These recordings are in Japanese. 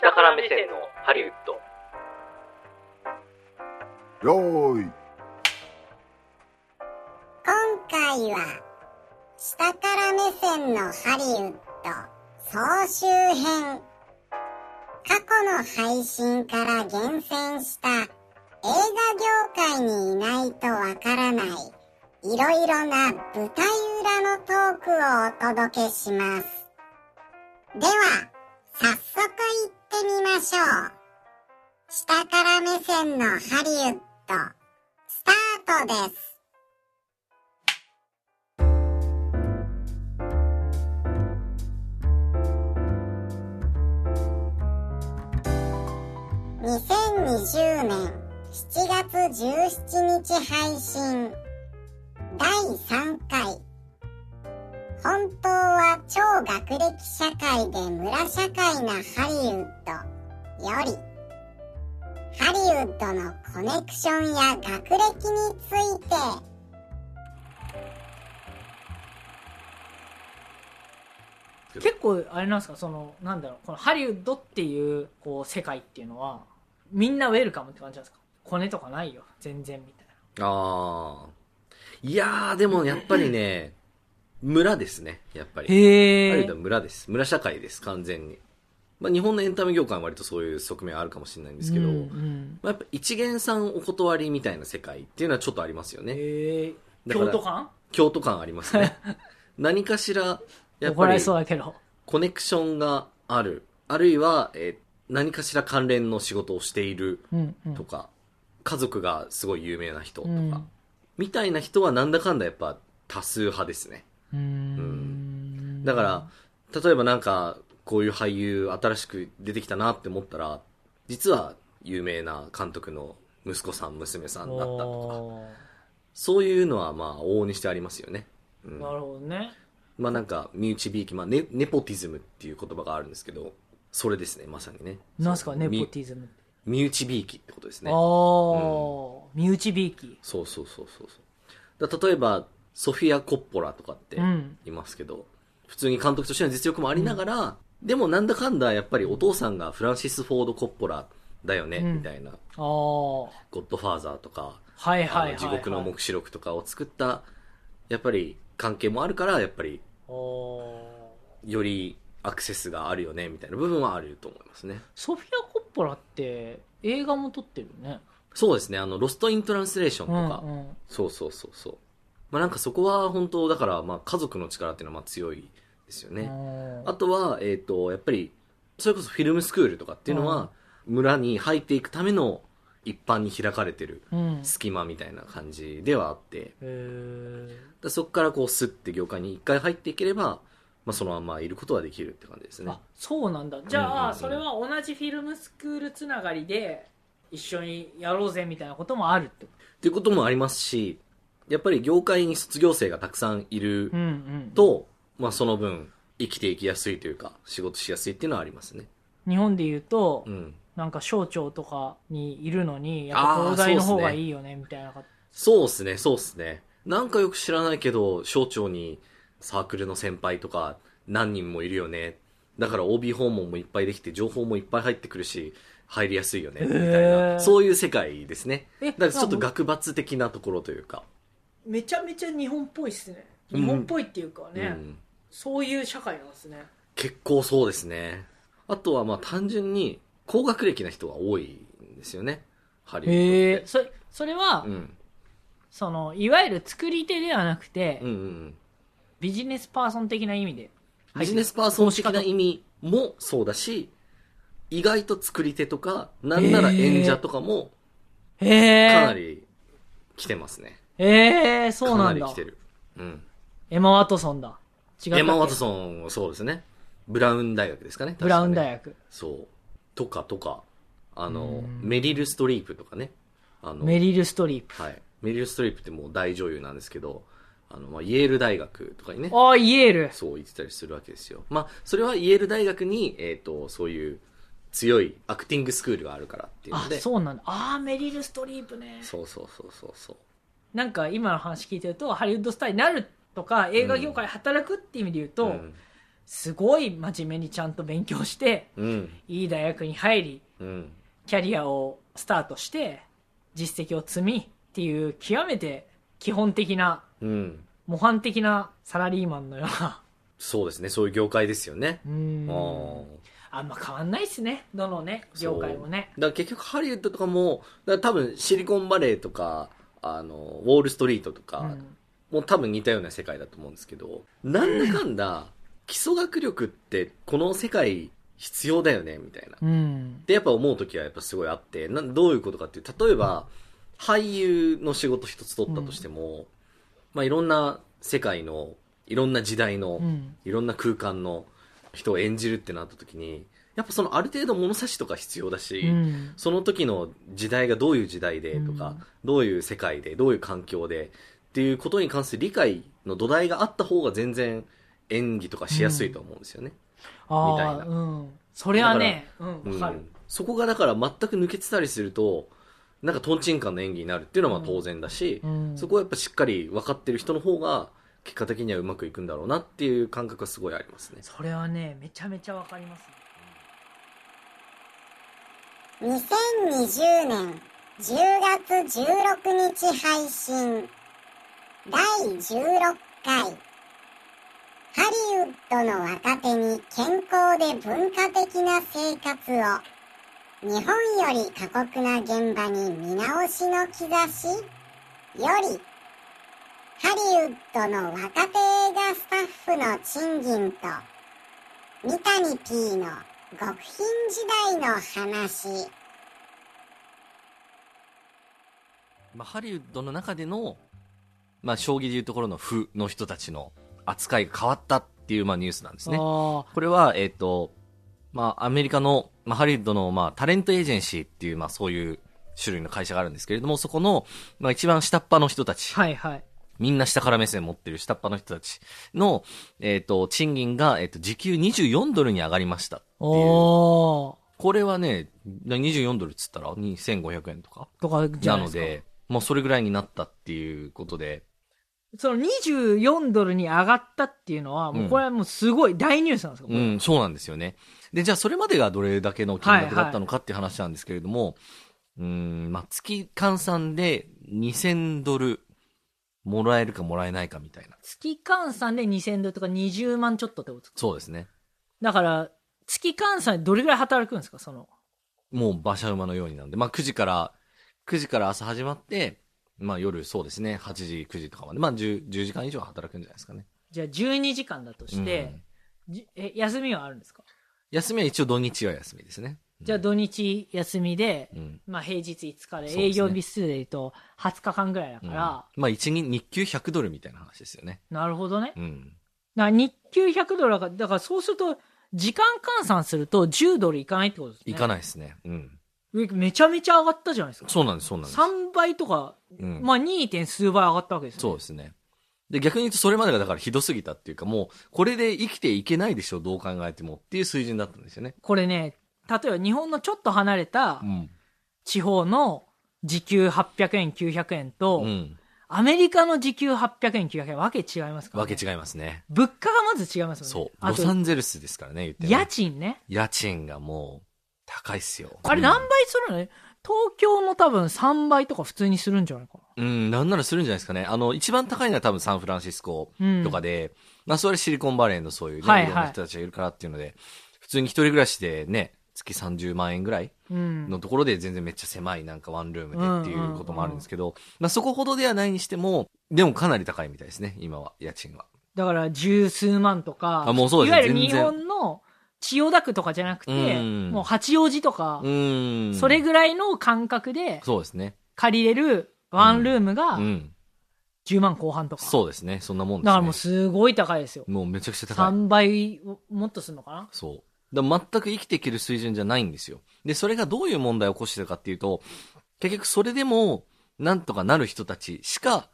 下から目線のハリウッド。よーい。今回は下から目線のハリウッド総集編。過去の配信から厳選した映画業界にいないとわからないいろいろな舞台裏のトークをお届けします。ではみましょう。下から目線のハリウッドスタートです。2020年7月17日配信。第3回。本当は超学歴社会で村社会なハリウッドよりハリウッドのコネクションや学歴について。結構あれなんですか？そのなんだろう？このハリウッドっていうこう世界っていうのはみんなウェルカムって感じなんですか？コネとかないよ。全然みたいああ。いやー、でもやっぱりね、村ですね、やっぱり。なへえハリウッドは村です。村社会です、完全に。まあ、日本のエンタメ業界は割とそういう側面あるかもしれないんですけど、うんうんまあ、やっぱ一元さんお断りみたいな世界っていうのはちょっとありますよね。へ京都感京都感ありますね。何かしら、やっぱり怒られそうだけどコネクションがある。あるいは、えー何かしら関連の仕事をしているうんうんとか、家族がすごい有名な人とか、うんみたいな人はなんだかんだやっぱ多数派ですね。うーんだから、例えばなんか、こういう俳優新しく出てきたなって思ったら、実は有名な監督の息子さん、娘さんだったとか、おそういうのはまあ往々にしてありますよね。うんーなるほどねまあなんか、身内びいき、まあネ、ネポティズムっていう言葉があるんですけど、それですね、まさにね。なんすかネポみティズム身内びいきってことですね。ああ身内びいきそうそうそうそうそう。だ例えば、ソフィア・コッポラとかってうん。いますけど、普通に監督としての実力もありながら、でもなんだかんだやっぱりお父さんがフランシス・フォード・コッポラだよね、うん。みたいな。ああゴッドファーザーとか、はいはいはい、地獄の黙示録とかを作った、やっぱり関係もあるから、やっぱりよりアクセスがあるよね、みたいな部分はあると思いますね。ソフィア・コッポラって映画も撮ってるよね。そうですね、あの、ロスト・イン・トランスレーションとか、うんうん。そうそうそうそう。まあなんかそこは本当、だからまあ家族の力っていうのはまあ強いですよね。うんあとは、えっ、と、やっぱり、それこそフィルムスクールとかっていうのは、村に入っていくための一般に開かれてるうん。隙間みたいな感じではあって、へだそこからこうスッて業界に一回入っていければ、まあそのままいることはできるって感じですね。ーあ。そうなんだ。じゃあ、うんうんうん。それは同じフィルムスクールつながりで一緒にやろうぜみたいなこともあるってこっていうこともありますし、やっぱり業界に卒業生がたくさんいるとうんうんと、まあその分生きていきやすいというか、仕事しやすいっていうのはありますね。日本で言うと、うん。なんか省庁とかにいるのにやっぱ東大の方がいいよねみたいなかそうっすね、そうっすね。なんかよく知らないけど、省庁にサークルの先輩とか何人もいるよね。だから OB 訪問もいっぱいできて、情報もいっぱい入ってくるし、入りやすいよね、みたいへな。ーそういう世界ですね。えだからちょっと学閥的なところというか。めちゃめちゃ日本っぽいっすねうん日本っぽいっていうかね、うん。そういう社会なんですね結構そうですね。あとはまあ単純に高学歴な人が多いんですよね。ハリウッドって。それそれは、うん。そのいわゆる作り手ではなくて、うんうんうん。ビジネスパーソン的な意味でビジネスパーソン的な意味もそうだし、意外と作り手とか、なんなら演者とかも、かなり来てますね。へえそうかなだなんり来てる。うん。エマ・ワトソンだ違ったっけ？エマ・ワトソン、そうですね。ブラウン大学ですかね。ブラウン大学。学、そう。とかとか、あのうん、メリル・ストリープとかね。あの、メリル・ストリープはい。メリル・ストリープってもう大女優なんですけど、あの、まあ、イェール大学とかにね、ああイエールそう言ってたりするわけですよ。まあ、それはイェール大学に、えっ、と、そういう強いアクティングスクールがあるからっていうあので、そうなんだああメリル・ストリープねそうそうそうそうそう。なんか今の話聞いてるとハリウッドスターになるとか映画業界で働くって意味で言うと、うんすごい真面目にちゃんと勉強してうん。いい大学に入りうん。キャリアをスタートして実績を積みっていう極めて基本的なうん。模範的なサラリーマンのようなそうですね。そういう業界ですよね。うあんーあんま変わんないっすねどのね業界もねだから結局ハリウッドとかも、だから多分シリコンバレーとか、あの、ウォールストリートとか、うん。もう多分似たような世界だと思うんですけど、なんだかんだ、基礎学力ってこの世界必要だよね、みたいな。うん。で、やっぱ思う時はやっぱすごいあって、などういうことかっていう、例えば、俳優の仕事一つ取ったとしても、まあいろんな世界の、いろんな時代の、うん。いろんな空間の人を演じるってなった時に、やっぱそのある程度物差しとか必要だし、うん。その時の時代がどういう時代でとか、うん。どういう世界で、どういう環境でっていうことに関する理解の土台があった方が全然演技とかしやすいと思うんですよね。ああみたいな。うん。それはねそこがだから全く抜けてたりすると、なんかトンチンカンの演技になるっていうのはまあ当然だし、うん。そこはやっぱしっかり分かってる人の方が結果的にはうまくいくんだろうなっていう感覚がすごいありますね。それはねめちゃめちゃわかりますね2020年10月16日配信第16回ハリウッドの若手に健康で文化的な生活を日本より過酷な現場に見直しの兆しよりハリウッドの若手映画スタッフの賃金と三谷 P の極貧時代の話。まあ、ハリウッドの中での、まあ、将棋でいうところの負の人たちの扱いが変わったっていう、まあ、ニュースなんですね。あこれは、えっ、と、まあ、アメリカの、まあ、ハリウッドの、まあ、タレントエージェンシーっていう、まあ、そういう種類の会社があるんですけれども、そこの、まあ、一番下っ端の人たち、あはいはいみんな下から目線持ってる下っ端の人たちの、えっ、と、賃金が、えっ、と、時給24ドルに上がりましたっていう。これはね、24ドルっつったら2500円とかとかじゃなので、もうそれぐらいになったっていうことで、その24ドルに上がったっていうのは、もうこれはもうすごい大ニュースなんですか、これ。うん、そうなんですよね。で、じゃあそれまでがどれだけの金額だったのかっていう話なんですけれども、うーん、まあ、月換算で2000ドルもらえるかもらえないかみたいな。月換算で2000ドルとか20万ちょっとってことそうですね。だから、月換算でどれぐらい働くんですか？その。もう馬車馬のようになんで、まあ、9時から、9時から朝始まって、まあ、夜そうですね、8時、9時とかまで、まあ10、10時間以上働くんじゃないですかね。じゃあ12時間だとして、じえ、休みはあるんですか？休みは一応土日は休みですね。じゃあ土日休みで、うん。まあ平日5日で営業日数で言うと20日間ぐらいだかうんら、まあ、一日、日給100ドルみたいな話ですよね。なるほどね。うん。日給100ドルだから、だからそうすると、時間換算すると10ドルいかないってことですね。いかないですね。うん。えめちゃめちゃ上がったじゃないですか。そうなんです、そうなんです。3倍とか、うんまあ 2. 点数倍上がったわけですよ、ね。そうですね。で、逆に言うとそれまでがだからひどすぎたっていうか、もう、これで生きていけないでしょ、どう考えてもっていう水準だったんですよね。これね、例えば日本のちょっと離れたうん。地方の時給800円、900円と、うん。アメリカの時給800円、900円、わけ違いますから、ね。わけ違いますね。物価がまず違いますよね。そう。あとロサンゼルスですからね、言っても家賃ね。家賃がもう、高いっすよ。あれ何倍するのね？東京の多分3倍とか普通にするんじゃないかうん、なんならするんじゃないですかね。あの、一番高いのは多分サンフランシスコうんとかで、まあそれシリコンバレーのそういうね、はいはいいろんな人たちがいるからっていうので、普通に一人暮らしでね、月30万円ぐらい。のところで全然めっちゃ狭いなんかワンルームでっていうこともあるんですけど、まあそこほどではないにしても、でもかなり高いみたいですね、今は、家賃は。だから十数万とか、あもうそうですねいわゆる日本の千代田区とかじゃなくて、うんもう八王子とか。それぐらいの感覚でそうですね。借りれるワンルームがうん。10万後半とか。そうですね、そんなもんですね。だからもうすごい高いですよ。もうめちゃくちゃ高い。3倍をもっとするのかな？そう。だ全く生きていける水準じゃないんですよ。で、それがどういう問題を起こしてるかっていうと、結局それでも、なんとかなる人たちしか、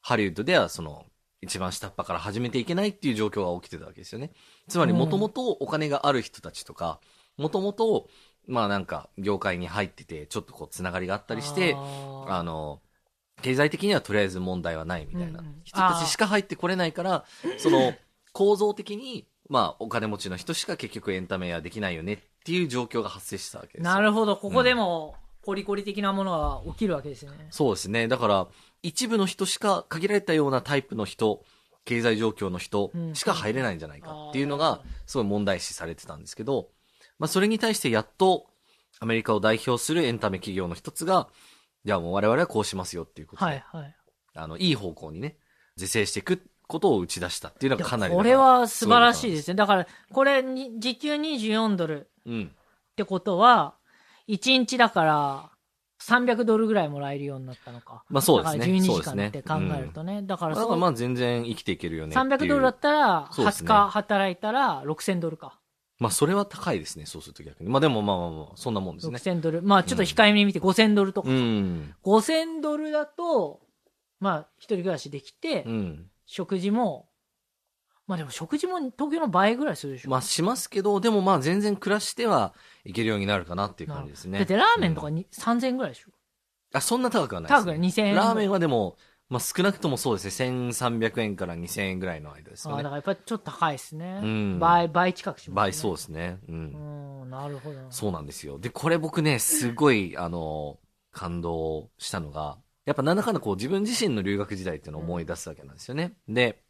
ハリウッドではその、一番下っ端から始めていけないっていう状況が起きてたわけですよね。つまり、うんもともとお金がある人たちとか、もともと、まあなんか、業界に入ってて、ちょっとこう、つながりがあったりして、あの、経済的にはとりあえず問題はないみたいな人たちしか入ってこれないから、その 構造的にまあ、お金持ちの人しか結局エンタメはできないよねっていう状況が発生したわけですよ。なるほど。ここでも、コリコリ的なものが起きるわけですね。そうですね。だから、一部の人しか、限られたようなタイプの人、経済状況の人しか入れないんじゃないかっていうのが、すごい問題視されてたんですけど、まあ、それに対してやっと、アメリカを代表するエンタメ企業の一つが、じゃあもう我々はこうしますよっていうことで、はいはい。あの、いい方向にね、是正していくことを打ち出したっていうのがかなり。これは素晴らしいですね。ね。だから、これに、時給24ドルうん。ってことは、1日だから、300ドルぐらいもらえるようになったのか。まあそうですねだから12時間って考えるとね。だからだからまあ全然生きていけるよねっていう。300ドルだったら、20そうですね日働いたら6000ドルか。まあそれは高いですね、そうすると逆に。まあでもまあまあまあ、そんなもんですね。6000ドル。まあちょっと控えめに見て5000ドルとか。うん。5000ドルだと、まあ一人暮らしできて、うん。食事も、まあでも食事も東京の倍ぐらいするでしょ。まあしますけど、でもまあ全然暮らしてはいけるようになるかなっていう感じですね。だってラーメンとかうんに、3000円ぐらいでしょ。あ、そんな高くはないです、高くない2000円ラーメンはでも、まあ少なくともそうですね、1300円から2000円ぐらいの間ですああ、だ。からやっぱりちょっと高いですね。うん倍、倍近くします、ね。倍そうですね。う。うんん、なるほど。そうなんですよ。で、これ僕ね、すごい、あの、感動したのが、やっぱなんだかんだこう自分自身の留学時代っていうのを思い出すわけなんですよね。で、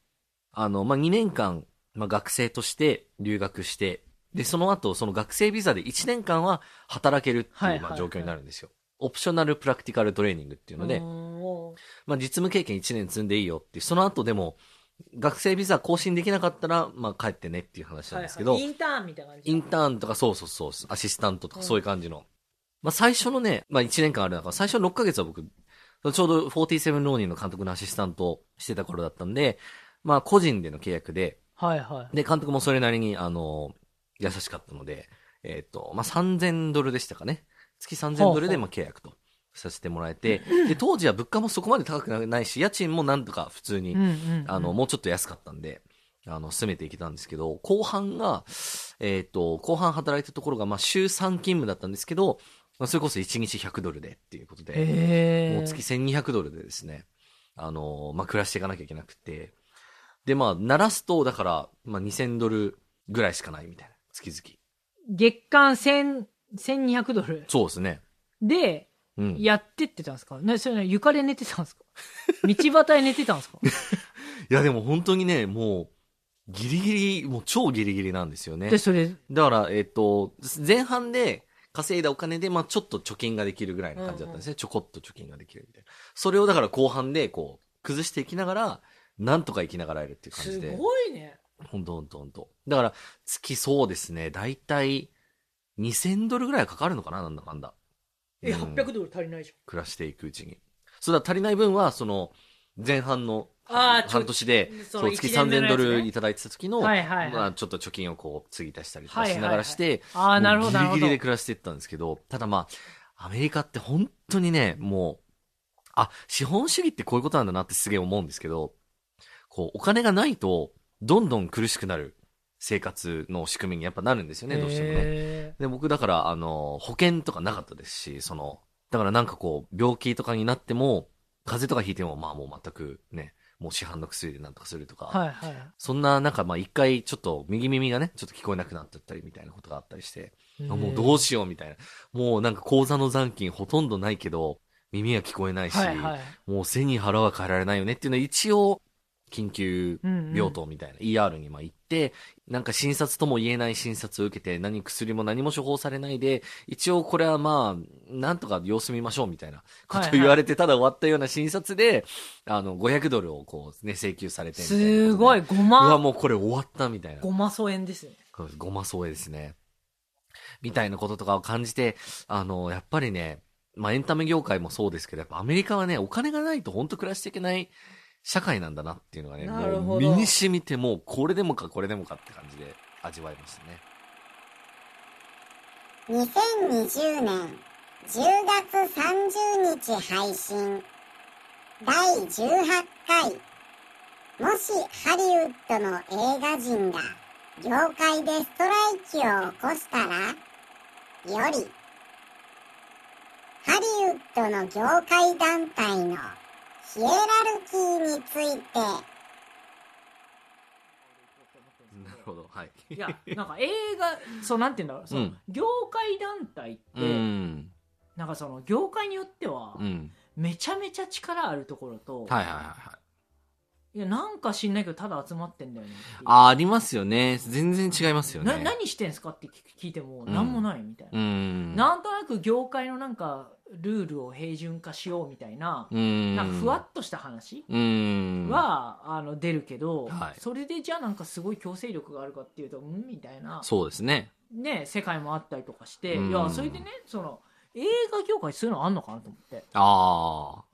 あの、まあ、2年間、まあ、学生として留学して、で、その後、その学生ビザで1年間は働けるってはいいうはいまあ状況になるんですよ。オプショナルプラクティカルトレーニングっていうので、まあ、実務経験1年積んでいいよっていう、その後でも、学生ビザ更新できなかったら、まあ、帰ってねっていう話なんですけど、はいはいインターンみたいな感じ。インターンとかそうそうそう、アシスタントとかそういう感じの。まあ最初のね、まあ1年間ある中、最初の6ヶ月は僕、ちょうど47ローニンの監督のアシスタントをしてた頃だったんで、まあ個人での契約で、はいはい。で、監督もそれなりに、あの、優しかったので、えっ、と、まあ3000ドルでしたかね。月3000ドルでまあ契約とさせてもらえて、で、当時は物価もそこまで高くないし、家賃もなんとか普通にうんうんうんあの、もうちょっと安かったんで、あの、進めていけたんですけど、後半が、えっ、と、後半働いたところが、まあ、週3勤務だったんですけど、まあ、それこそ1日100ドルでっていうことで、もう月1200ドルでですね、あの、まあ、暮らしていかなきゃいけなくて、で、まあ、鳴らすと、だから、まあ、2000ドルぐらいしかないみたいな、月々。月間1000、1200ドルそうですね。で、うん。やってってたんですか？ね、それね、床で寝てたんですか？道端で寝てたんですか？いや、でも本当にね、もう、ギリギリ、もう超ギリギリなんですよね。で、それ、だから、えっ、と、前半で稼いだお金で、まあちょっと貯金ができるぐらいの感じだったんですね。ちょこっと貯金ができるみたいな。それをだから後半で、こう、崩していきながら、なんとか生きながらえるっていう感すじで。ごいね。ほんとほんとほんと。だから、月そうですね、だいたい2000ドルぐらいはかかるのかな？なんだかんだ。え、うん800ドル足りないじ暮らしていくうちに。そうだ、足りない分は、その、前半のあ半年で、そう、月3000一年目のやつねドルいただいてた時の、はいはいはいまあちょっと貯金をこう、継ぎ足したりとかしながらして。ああ、なるほど、なるほど。もうギリギリで暮らしていったんですけど、ただまあ、アメリカって本当にね、もう、あ、資本主義ってこういうことなんだなってすげえ思うんですけど、こう、お金がないと、どんどん苦しくなる生活の仕組みにやっぱなるんですよね、どうしてもね。へで、僕だから、あの、保険とかなかったですし、その、だからなんかこう、病気とかになっても、風邪とかひいても、まあもう全くね、もう市販の薬でなんとかするとか、ーはいはい。そんな、なんかまあ一回ちょっと右耳がね、ちょっと聞こえなくなっちゃったりみたいなことがあったりして、あもうどうしようみたいな。もうなんか口座の残金ほとんどないけど、耳は聞こえないし、はいはい。もう背に腹は変えられないよねっていうのは一応、緊急病棟みたいな、ER にまあ行って、なんか診察とも言えない診察を受けて、何薬も何も処方されないで、一応これはまあ、なんとか様子見ましょうみたいなことを言われて、ただ終わったような診察で、あの、500ドルをこうね、請求されて。すごい、ごうわ、ま、もうこれ終わったみたいな。ごま疎遠ですね。ごま添えですね。みたいなこととかを感じて、あの、やっぱりね、まあエンタメ業界もそうですけど、やっぱアメリカはね、お金がないと本当暮らしていけない社会なんだなっていうのがね、もう身に染みてもうこれでもかこれでもかって感じで味わいましたね。2020年10月30日配信。第18回。もしハリウッドの映画人が業界でストライキを起こしたらより。ハリウッドの業界団体のヒエラルキーについてほど。はい。いやなんか映画そうなんて言うんだろうその、うん業界団体って、うん。なんかその業界によっては、うん。めちゃめちゃ力あるところと、はいはいはいはい。いやなんか知んないけどただ集まってんだよねっていうあー、ありますよね。全然違いますよね。な何してんすかって聞いてもうん何もないみたいな、うん。なんとなく業界のなんかルールを平準化しようみたいな、うん。なんかふわっとした話うん。は、あの出るけど、はいそれでじゃあなんかすごい強制力があるかっていうとうんみたいな、そうですね。ね、世界もあったりとかして、うんいやそれでねその映画業界そういうのあんのかなと思ってああ。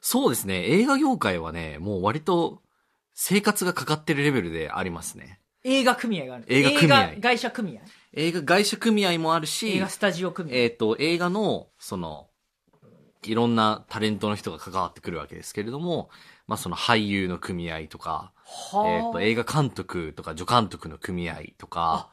そうですね。映画業界はね、もう割と生活がかかってるレベルでありますね。映画組合がある。映画組合。映画会社組合。映画会社組合もあるし映画、スタジオ組合、えっ、と、映画の、その、いろんなタレントの人が関わってくるわけですけれども、まあその俳優の組合とか、はあ。えっ、と、映画監督とか助監督の組合とか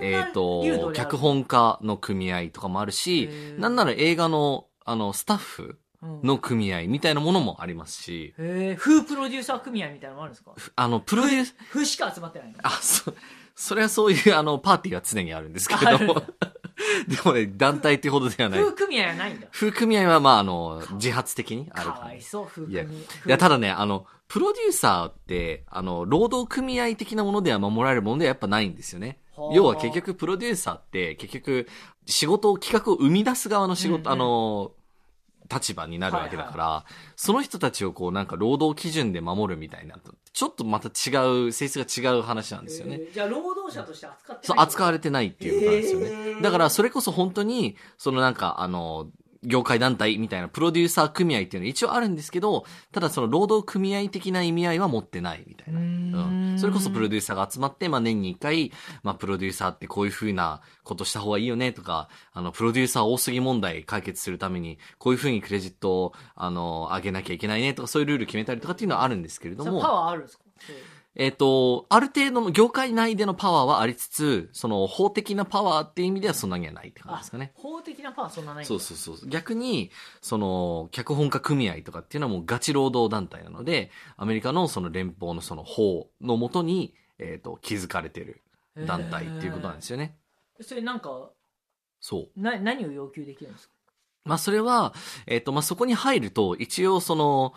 えっ、流と脚本家の組合とかもあるしなんなら映画の、あの、スタッフうんの組合みたいなものもありますし、へえ風プロデューサー組合みたいなのもあるんですか？あの、プロデュース、風しか集まってないの？あ、そ、それはそういう、あの、パーティーは常にあるんですけれど。も、でもね、団体っていうほどではない。風組合はないんだ。風組合は、まあ、あの、自発的にあるか。わいそう風いや、組合いや、ただね、あの、プロデューサーって、あの、労働組合的なものでは守られるものではやっぱないんですよね。はあ。要は結局、プロデューサーって、結局、仕事を、企画を生み出す側の仕事、うんうん。あの、立場になるわけだから、その人たちをこう、なんか労働基準で守るみたいなと、ちょっとまた違う、性質が違う話なんですよね。えーじゃあ労働者として扱ってそう、ない扱われてないっていうことなんですよね。だから、それこそ本当に、そのなんか、あの、業界団体みたいなプロデューサー組合っていうのは一応あるんですけど、ただその労働組合的な意味合いは持ってないみたいな。うんん。それこそプロデューサーが集まって、まあ年に一回、まあプロデューサーってこういう風なことした方がいいよねとか、あの、プロデューサー多すぎ問題解決するために、こういう風にクレジットを、あの、上げなきゃいけないねとか、そういうルール決めたりとかっていうのはあるんですけれども。パワーあるんですか？えっ、と、ある程度の業界内でのパワーはありつつ、その法的なパワーっていう意味ではそんなにはないって感じですかね。法的なパワーそんなないそうそうそう。逆に、その、脚本家組合とかっていうのはもうガチ労働団体なので、アメリカのその連邦のその法のもとに、えっ、と、築かれてる団体っていうことなんですよね。それなんかそう。な何を要求できるんですか？まあそれは、えっ、と、まあそこに入ると、一応その、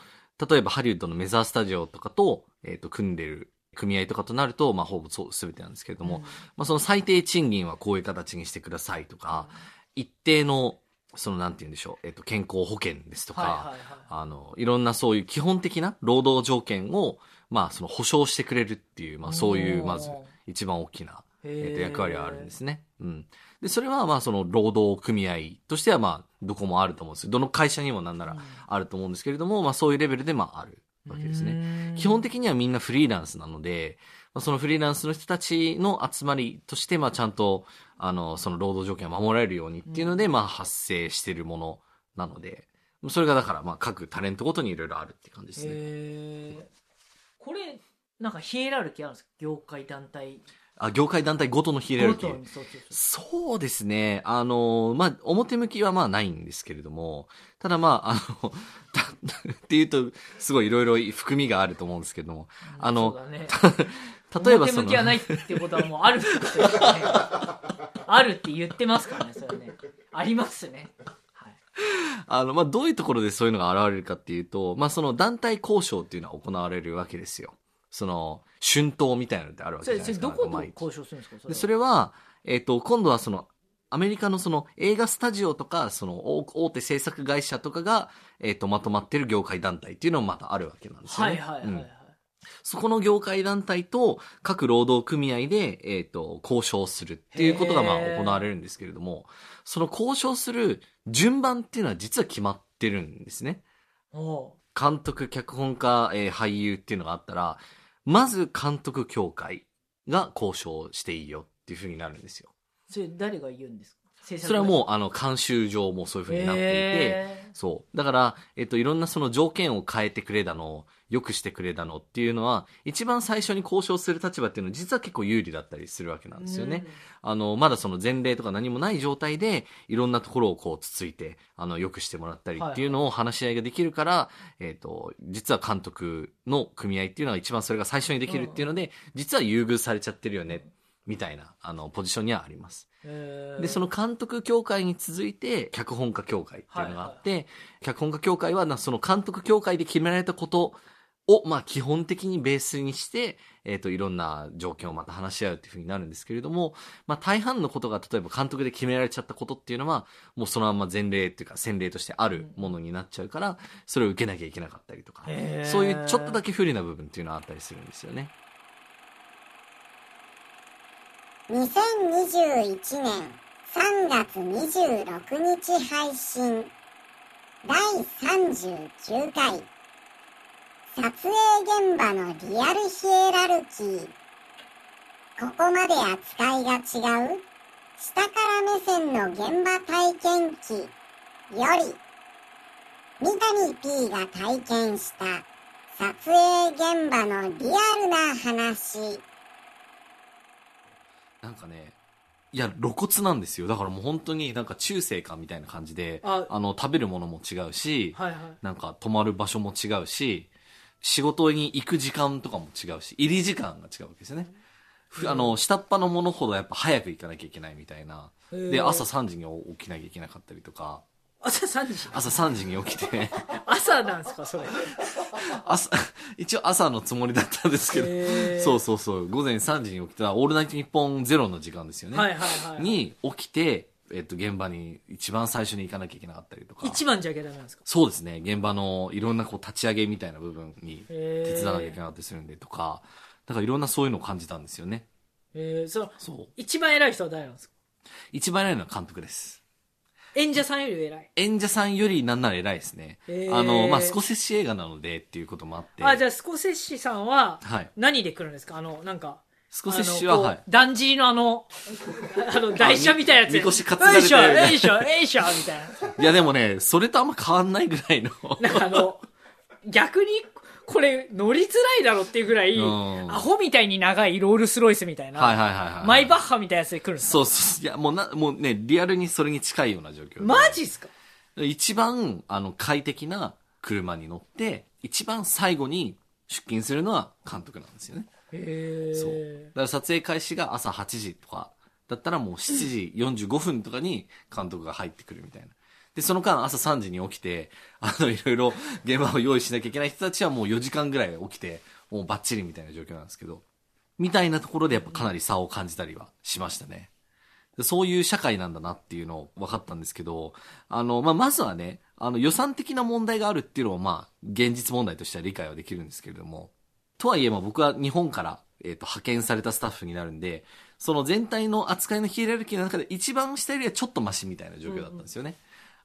例えばハリウッドのメザースタジオとかと、えっ、と、組んでる組合とかとなると、まあほぼそう、すべてなんですけれども、まあその最低賃金はこういう形にしてくださいとか、一定の、そのなんて言うんでしょう、えっ、と、健康保険ですとか、はいはいはい。あの、いろんなそういう基本的な労働条件を、まあその保障してくれるっていう、まあそういう、まず一番大きな、えっと役割はあるんですね。うん。で、それはまあその労働組合としてはまあどこもあると思うんですよ。どの会社にもなんならあると思うんですけれども、まあそういうレベルでまああるわけですね。基本的にはみんなフリーランスなので、まあ、そのフリーランスの人たちの集まりとして、まあちゃんと、あの、その労働条件を守られるようにっていうので、まあ発生しているものなので、それがだからまあ各タレントごとにいろいろあるって感じですね。これなんかヒエラルキーあるんですか？業界団体あ、業界団体ごとのヒエラルキー。そうですね。あの、まあ、表向きはまあないんですけれども、ただまあ、あの、たっていうと、すごいいろいろ含みがあると思うんですけども、あのね例えばその表向き、はないってことはもうあるってことですよねあるって言ってますからねそれねありますねはいあの、まあ、どういうところでそういうのが現れるかっていうと、まあ、その団体交渉っていうのは行われるわけですよ。その、春闘みたいなのってあるわそけじゃないですか。れそれどこと毎日。交渉するんですか？それで、はそれは、えっ、と、今度はその、アメリカのその映画スタジオとか、その大大手制作会社とかが、えっ、と、まとまってる業界団体っていうのもまたあるわけなんですよね。はいはいはいはい、うん。そこの業界団体と各労働組合で、えっ、と、交渉するっていうことがまあ行われるんですけれども、その交渉する順番っていうのは実は決まってるんですね。監督、脚本家、えー俳優っていうのがあったら、まず監督協会が交渉していいよっていうふうになるんですよ。それ誰が言うんですか？それはもう、あの、慣習上もそういう風になっていて、へそう。だから、えっと、いろんなその条件を変えてくれだの、良くしてくれだのっていうのは、一番最初に交渉する立場っていうのは実は結構有利だったりするわけなんですよね。あの、まだその前例とか何もない状態で、いろんなところをこうつついて、あの、良くしてもらったりっていうのを話し合いができるから、えっと、実は監督の組合っていうのは一番それが最初にできるっていうので、実は優遇されちゃってるよね、みたいな、あの、ポジションにはあります。で、その監督協会に続いて、脚本家協会っていうのがあって、脚本家協会はな、その監督協会で決められたことを、まあ、基本的にベースにして、えっ、と、いろんな条件をまた話し合うっていうふうになるんですけれども、まあ、大半のことが、例えば監督で決められちゃったことっていうのは、もうそのまま前例っていうか、先例としてあるものになっちゃうから、それを受けなきゃいけなかったりとかそういうちょっとだけ不利な部分っていうのはあったりするんですよね。2021年3月26日配信。第39回。撮影現場のリアルヒエラルキー。ここまで扱いが違う。下から目線の現場体験記。より。三谷 P が体験した。撮影現場のリアルな話。なんかね、いや、露骨なんですよ。だからもう本当になんか中世かみたいな感じで、ああの、食べるものも違うし、はいはい。なんか泊まる場所も違うし、仕事に行く時間とかも違うし、入り時間が違うわけですよね。ふあの、下っ端のものほどやっぱ早く行かなきゃいけないみたいな。で、朝3時に起きなきゃいけなかったりとか、朝3時朝3時に起きて、朝なんですかそれ。朝、一応朝のつもりだったんですけど、そうそうそう、午前3時に起きたら、オールナイトニッポンゼロの時間ですよね。はいはいはい。に起きて、えっと、現場に一番最初に行かなきゃいけなかったりとか。一番じゃなきゃダメなんですか？そうですね。現場のいろんなこう立ち上げみたいな部分に手伝わなきゃいけなかったりするんでとか、だからいろんなそういうのを感じたんですよね。えー、その、そう。一番偉い人は誰なんですか？一番偉いのは監督です。演者さんより偉い。演者さんよりなんなら偉いですね。へーあの、まあ、スコセッシ映画なのでっていうこともあって。あ、じゃあスコセッシさんは、はい。何で来るんですか？あの、なんか。スコセッシは、はい。だんじりのあの、あの、台車みたいなやつで。みみこし担がれてよいしょ、よいしょ、よいしょ、みたいな。いやでもね、それとあんま変わんないぐらいの。なんかあの、逆に、これ乗りづらいだろっていうぐらい、うんアホみたいに長いロールスロイスみたいな、はいはいはいはい。マイバッハみたいなやつで来るんですかそうそう。いや、もうな、もうね、リアルにそれに近いような状況で。マジっすか？一番、あの、快適な車に乗って、一番最後に出勤するのは監督なんですよね。へそう。えだ。から撮影開始が朝8時とか、だったらもう7時45分とかに監督が入ってくるみたいな。で、その間朝3時に起きて、あの、いろいろ現場を用意しなきゃいけない人たちはもう4時間ぐらい起きて、もうバッチリみたいな状況なんですけど、みたいなところでやっぱかなり差を感じたりはしましたね。そういう社会なんだなっていうのを分かったんですけど、あの、まあ、まずはね、あの予算的な問題があるっていうのはまあ、現実問題としては理解はできるんですけれども、とはいえま僕は日本から、えっ、と、派遣されたスタッフになるんで、その全体の扱いのヒエラルキーの中で一番下よりはちょっとマシみたいな状況だったんですよね。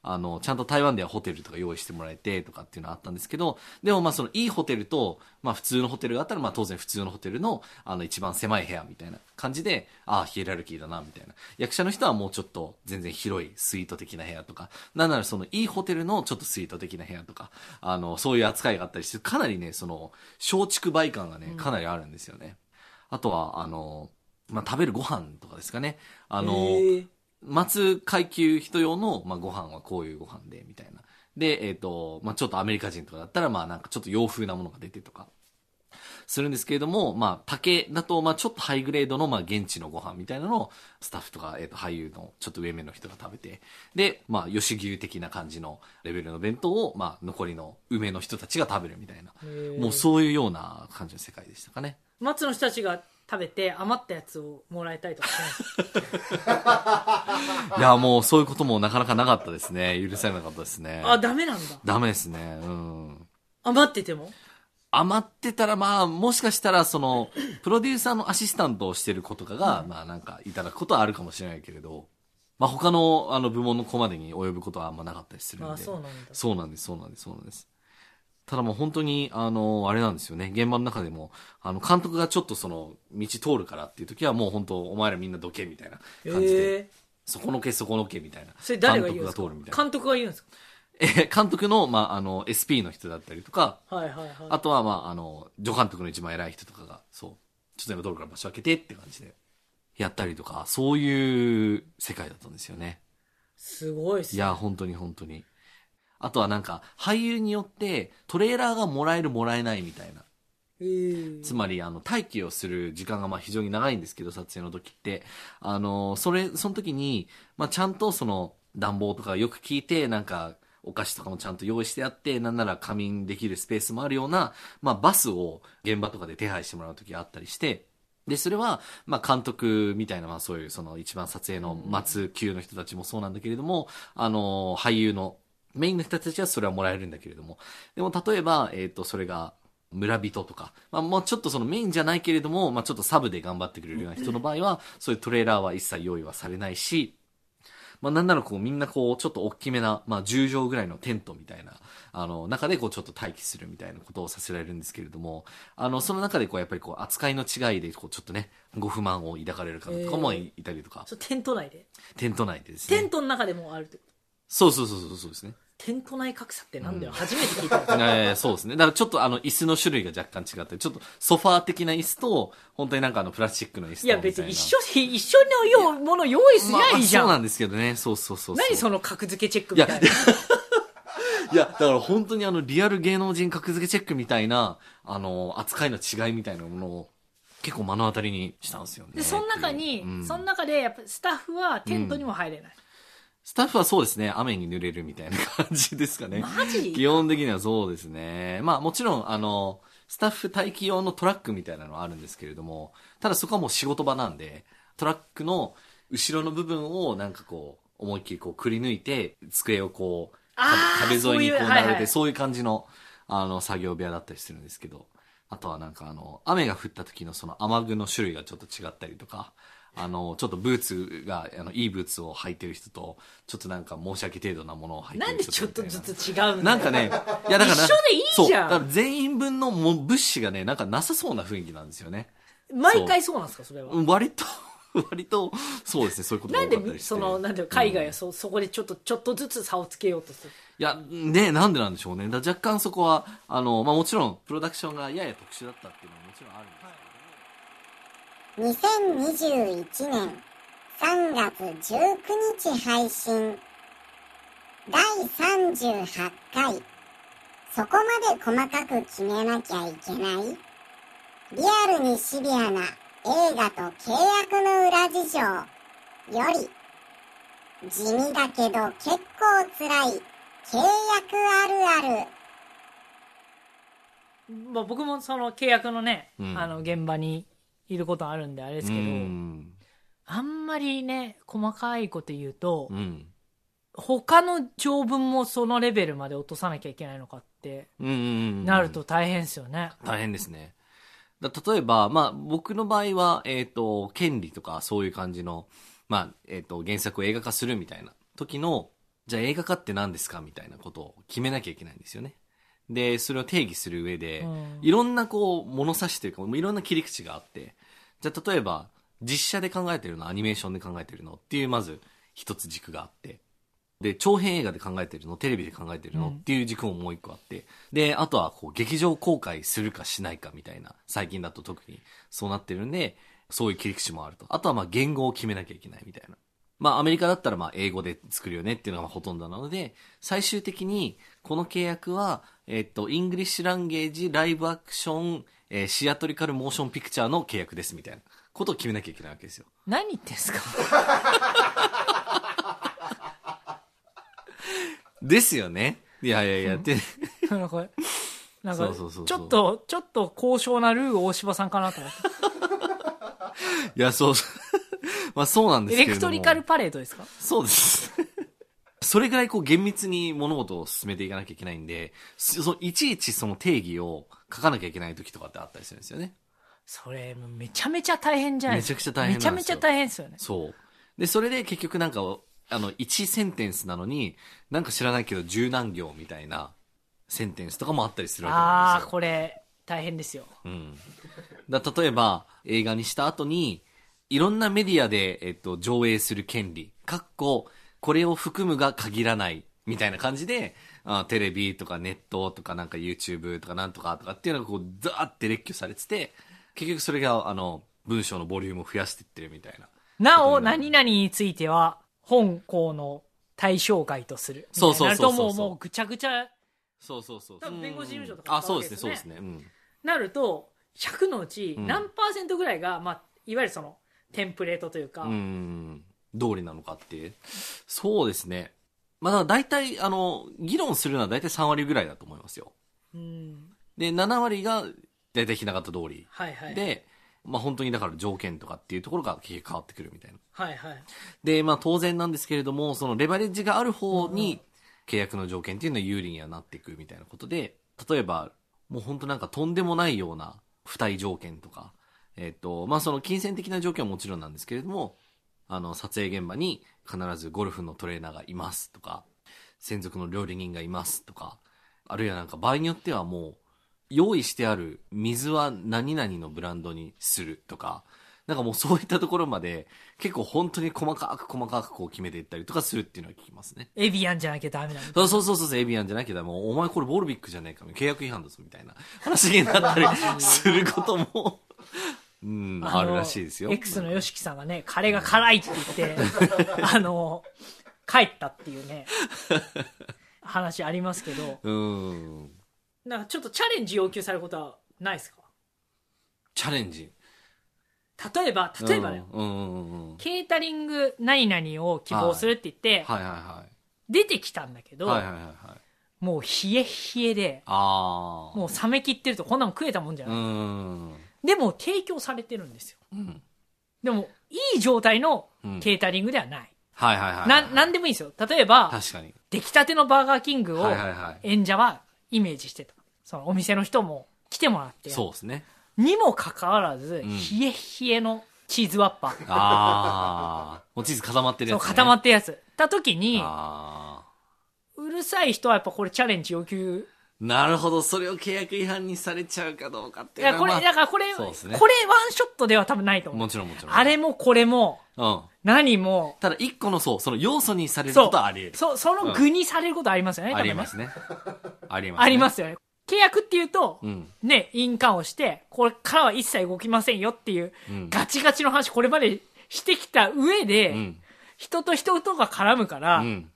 あの、ちゃんと台湾ではホテルとか用意してもらえてとかっていうのはあったんですけど、でもまあそのいいホテルと、まあ普通のホテルがあったらまあ当然普通のホテルのあの一番狭い部屋みたいな感じで、ああ、ヒエラルキーだなみたいな。役者の人はもうちょっと全然広いスイート的な部屋とか、なんならそのいいホテルのちょっとスイート的な部屋とか、あの、そういう扱いがあったりして、かなりね、その、松竹梅感がね、かなりあるんですよね。あとは、あの、まあ食べるご飯とかですかね。あの、へえ待つ階級人用の、まあ、ご飯はこういうご飯で、みたいな。で、えっ、と、まあ、ちょっとアメリカ人とかだったら、まあ、なんかちょっと洋風なものが出てとか、するんですけれども、まあ、竹だと、まあ、ちょっとハイグレードの、まあ、現地のご飯みたいなのを、スタッフとか、えっ、と、俳優のちょっと上目の人が食べて、で、まあ、吉牛的な感じのレベルの弁当を、まあ、残りの上の人たちが食べるみたいな、もうそういうような感じの世界でしたかね。松の人たちが食べて余ったやつをもらえたりとかしな いや、もうそういうこともなかなかなかったですね。許されなかったですね。あ、ダメなんだ。ダメですね。うん。余ってても？余ってたらまあ、もしかしたらその、プロデューサーのアシスタントをしてる子とかが、まあなんかいただくことはあるかもしれないけれど、まあ他のあの部門の子までに及ぶことはあんまなかったりするんで。あ、そうなんだ。そうなんです、そうなんです、そうなんです。ただもう本当に、あの、あれなんですよね。現場の中でも、あの、監督がちょっとその、道通るからっていう時はもう本当、お前らみんなどけみたいな感じで、へそこのけそこのけみたいな。それ誰が言うんですか？監督が通るみたいな。監督が言うんですえー監督の、まあ、あの、SP の人だったりとか、かはいはいはい。あとは、まあ、あの、助監督の一番偉い人とかが、そう、ちょっと今通るから場所開けてって感じで、やったりとか、そういう世界だったんですよね。すごいっすね。いや、本当に本当に。あとはなんか、俳優によって、トレーラーがもらえるもらえないみたいな。えーつまり、あの、待機をする時間がまあ非常に長いんですけど、撮影の時って。あの、それ、その時に、まあちゃんとその、暖房とかよく聞いて、なんか、お菓子とかもちゃんと用意してあって、なんなら仮眠できるスペースもあるような、まあバスを現場とかで手配してもらう時があったりして、で、それは、まあ監督みたいな、まあそういう、その一番撮影の待つ級の人たちもそうなんだけれども、あの、俳優の、メインの人たちはそれはもらえるんだけれども、でも例えば、えっ、と、それが、村人とか、まあもうちょっとそのメインじゃないけれども、まあちょっとサブで頑張ってくれるような人の場合は、そういうトレーラーは一切用意はされないし、まあなんならこうみんなこうちょっと大きめな、まあ10畳ぐらいのテントみたいな、あの中でこうちょっと待機するみたいなことをさせられるんですけれども、あのその中でこうやっぱりこう扱いの違いでこうちょっとね、ご不満を抱かれる方とかもいいたりとか、そうテント内で。テント内でですね。テントの中でもあるってこと？そうそうそうそうそうですね。テント内格差ってなんだよ、初めて聞いたんですよえーそうですね。だからちょっとあの椅子の種類が若干違って、ちょっとソファー的な椅子と、本当になんかあのプラスチックの椅子といや。別に一緒に、一緒のようもの用意すりゃいいじゃん。まあそうなんですけどね。そうそうそうそう。何その格付けチェックみたいな。いや、だから本当にあの、リアル芸能人格付けチェックみたいな、あの、扱いの違いみたいなものを、結構目の当たりにしたんですよね。で、その中に、うんその中でやっぱスタッフはテントにも入れない。スタッフはそうですね、雨に濡れるみたいな感じですかね。マジ？基本的にはそうですね。まあもちろん、あの、スタッフ待機用のトラックみたいなのはあるんですけれども、ただそこはもう仕事場なんで、トラックの後ろの部分をなんかこう、思いっきりこうくり抜いて、机をこう、壁沿いにこう並べて、はいはいそういう感じの、あの、作業部屋だったりするんですけど、あとはなんかあの、雨が降った時のその雨具の種類がちょっと違ったりとか、あの、ちょっとブーツが、あの、いいブーツを履いてる人と、ちょっとなんか申し訳程度なものを履いてなんるでちょっとずつ違うんだよなんかね、いやだから、一緒でいいじゃんだから全員分のも物資がね、なんかなさそうな雰囲気なんですよね。毎回そうなんですか、それは。うん割と、割と、そうですね、そういうことがなんで。その、なんていうの海外はそ,、そこでちょっと、ちょっとずつ差をつけようとする。いや、ね、なんでなんでしょうね。若干そこは、あの、まあもちろん、プロダクションがやや特殊だったっていうのはもちろんあるんですけど。2021年3月19日配信第38回そこまで細かく決めなきゃいけないリアルにシビアな映画と契約の裏事情より地味だけど結構辛い契約あるあるまあ僕もその契約のね、うん。あの、現場にいることあるんであれですけど、うん。あんまりね、細かいこと言うと、うん。他の条文もそのレベルまで落とさなきゃいけないのかって。なると大変ですよね。大変ですね。だ例えば、まあ、僕の場合は、えっ、と、権利とかそういう感じの、まあ、えっ、と、原作を映画化するみたいな時の、じゃあ映画化って何ですかみたいなことを決めなきゃいけないんですよね。で、それを定義する上で、うんいろんなこう、物差しというか、いろんな切り口があって、じゃあ例えば、実写で考えてるの、アニメーションで考えてるのっていう、まず、一つ軸があって、で、長編映画で考えてるの、テレビで考えてるのうんっていう軸ももう一個あって、で、あとはこう、劇場公開するかしないかみたいな、最近だと特にそうなってるんで、そういう切り口もあると。あとはまあ、言語を決めなきゃいけないみたいな。まあ、アメリカだったらまあ、英語で作るよねっていうのがほとんどなので、最終的に、この契約は、えっと、イングリッシュランゲージ、ライブアクション、えーシアトリカルモーションピクチャーの契約ですみたいなことを決めなきゃいけないわけですよ。何言ってんすか？ですよね。いやいやいや、で、なんか、なんかちょっと、ちょっと高尚なルー大柴さんかなと思って。いや、そう。まあそうなんですけれども。エレクトリカルパレードですか？そうです。それぐらいこう厳密に物事を進めていかなきゃいけないんで、そそのいちいちその定義を書かなきゃいけない時とかってあったりするんですよね。それ、めちゃめちゃ大変じゃないですか。めちゃくちゃ大変めちゃめちゃ大変ですよね。そう。で、それで結局なんか、あの、1センテンスなのに、なんか知らないけど十何行みたいなセンテンスとかもあったりするわけなんですよ。これ、大変ですよ。うん。だ例えば、映画にした後に、いろんなメディアで、えっと、上映する権利、かっこ、これを含むが限らない、みたいな感じで、あテレビとかネットとかなんか YouTube とかなんとかとかっていうのがこう、ザーって列挙されてて、結局それが、あの、文章のボリュームを増やしていってるみたいな。なお、何々については、本校の対象外とする。そうそうそうそうもう、もうぐちゃぐちゃ、そうそうそう。多分弁護士事務所とかあ、そうですね、そうですね。うん。なると、100のうちうん何パーセントぐらいが、まあ、いわゆるその、テンプレートというか、うん。通りなのかって。そうですね。まあ、大体、あの、議論するのは大体3割ぐらいだと思いますよ。うん。で、7割が大体ひな形通り。はいはい。で、まあ本当にだから条件とかっていうところが結局変わってくるみたいな。はいはい。で、まあ当然なんですけれども、そのレバレッジがある方に契約の条件っていうのは有利にはなっていくみたいなことで、例えば、もう本当なんかとんでもないような付帯条件とか、えっ、と、まあその金銭的な条件はもちろんなんですけれども、あの、撮影現場に必ずゴルフのトレーナーがいますとか、専属の料理人がいますとか、あるいはなんか場合によってはもう、用意してある水は何々のブランドにするとか、なんかもうそういったところまで結構本当に細かく細かくこう決めていったりとかするっていうのは聞きますね。エビアンじゃなきゃダメなんだ。そうそうそうそう、エビアンじゃなきゃだ、もうお前これボルビックじゃねえか、契約違反だぞみたいな話になったり することも、うん、あるらしいですよ。X の YOSHIKI さんがね、カレーが辛いって言って、あの、帰ったっていうね、話ありますけど、うん。なんかちょっとチャレンジ要求されることはないですか？チャレンジ。例えば、例えばだよ、うんうんうんうん。ケータリング何々を希望するって言って、はいはいは出てきたんだけい。ど、はいはいはいはい。もう冷え冷えで、ああ。もう冷め切ってるとこんなもん食えたもんじゃうない。ん。でも提供されてるんですよ。うん。でも、いい状態のうんケータリングではない。はいはいはい。な、なんでもいいんですよ。例えば、確かに。出来たてのバーガーキングをはいはいはい。演者はイメージしてた。そのお店の人も来てもらって。そうですね。にもかかわらず、ん冷え冷えのチーズワッパー。ああ。もうチーズ固まってるそう、やつ、ね。固まってるやつ。た時に、ああ。うるさい人はやっぱこれチャレンジ要求。なるほど。それを契約違反にされちゃうかどうかっていや、これ、いうのはまあだからこれ、そうですねこれワンショットでは多分ないと思う。もちろんもちろん。あれもこれも、うん。何も、ただ一個のそう、その要素にされることはあり得る。そ、その具にされることありますよね、あり多分ね ますね。あります、。ありますすよね。契約っていうと、うん。ね、印鑑をして、これからは一切動きませんよっていう、うんガチガチの話、これまでしてきた上で、うん。人と人とが絡むから、うん。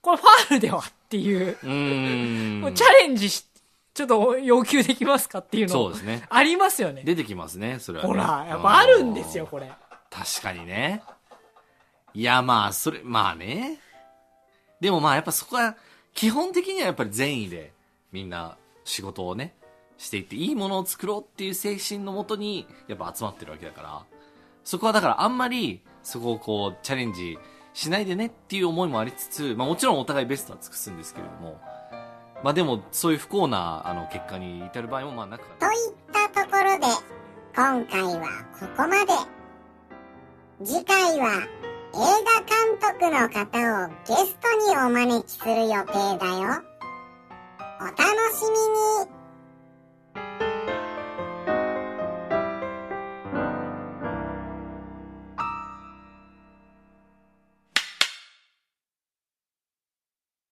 これファールではっていう、うーん。もうチャレンジし、ちょっと要求できますかっていうのそうですね。ありますよね。出てきますね、それは、ね。ほら、やっぱあるんですよ、うん。これ。確かにね。いや、まあ、それ、まあね。でもまあ、やっぱそこは、基本的にはやっぱり善意で、みんな仕事をね、していって、いいものを作ろうっていう精神のもとに、やっぱ集まってるわけだから、そこはだからあんまり、そこをこう、チャレンジしないでねっていう思いもありつつ、まあもちろんお互いベストは尽くすんですけれども、まあでも、そういう不幸な、あの、結果に至る場合もまあなくはない。といったところで今回はここまで。次回は映画監督の方をゲストにお招きする予定だよ。お楽しみに。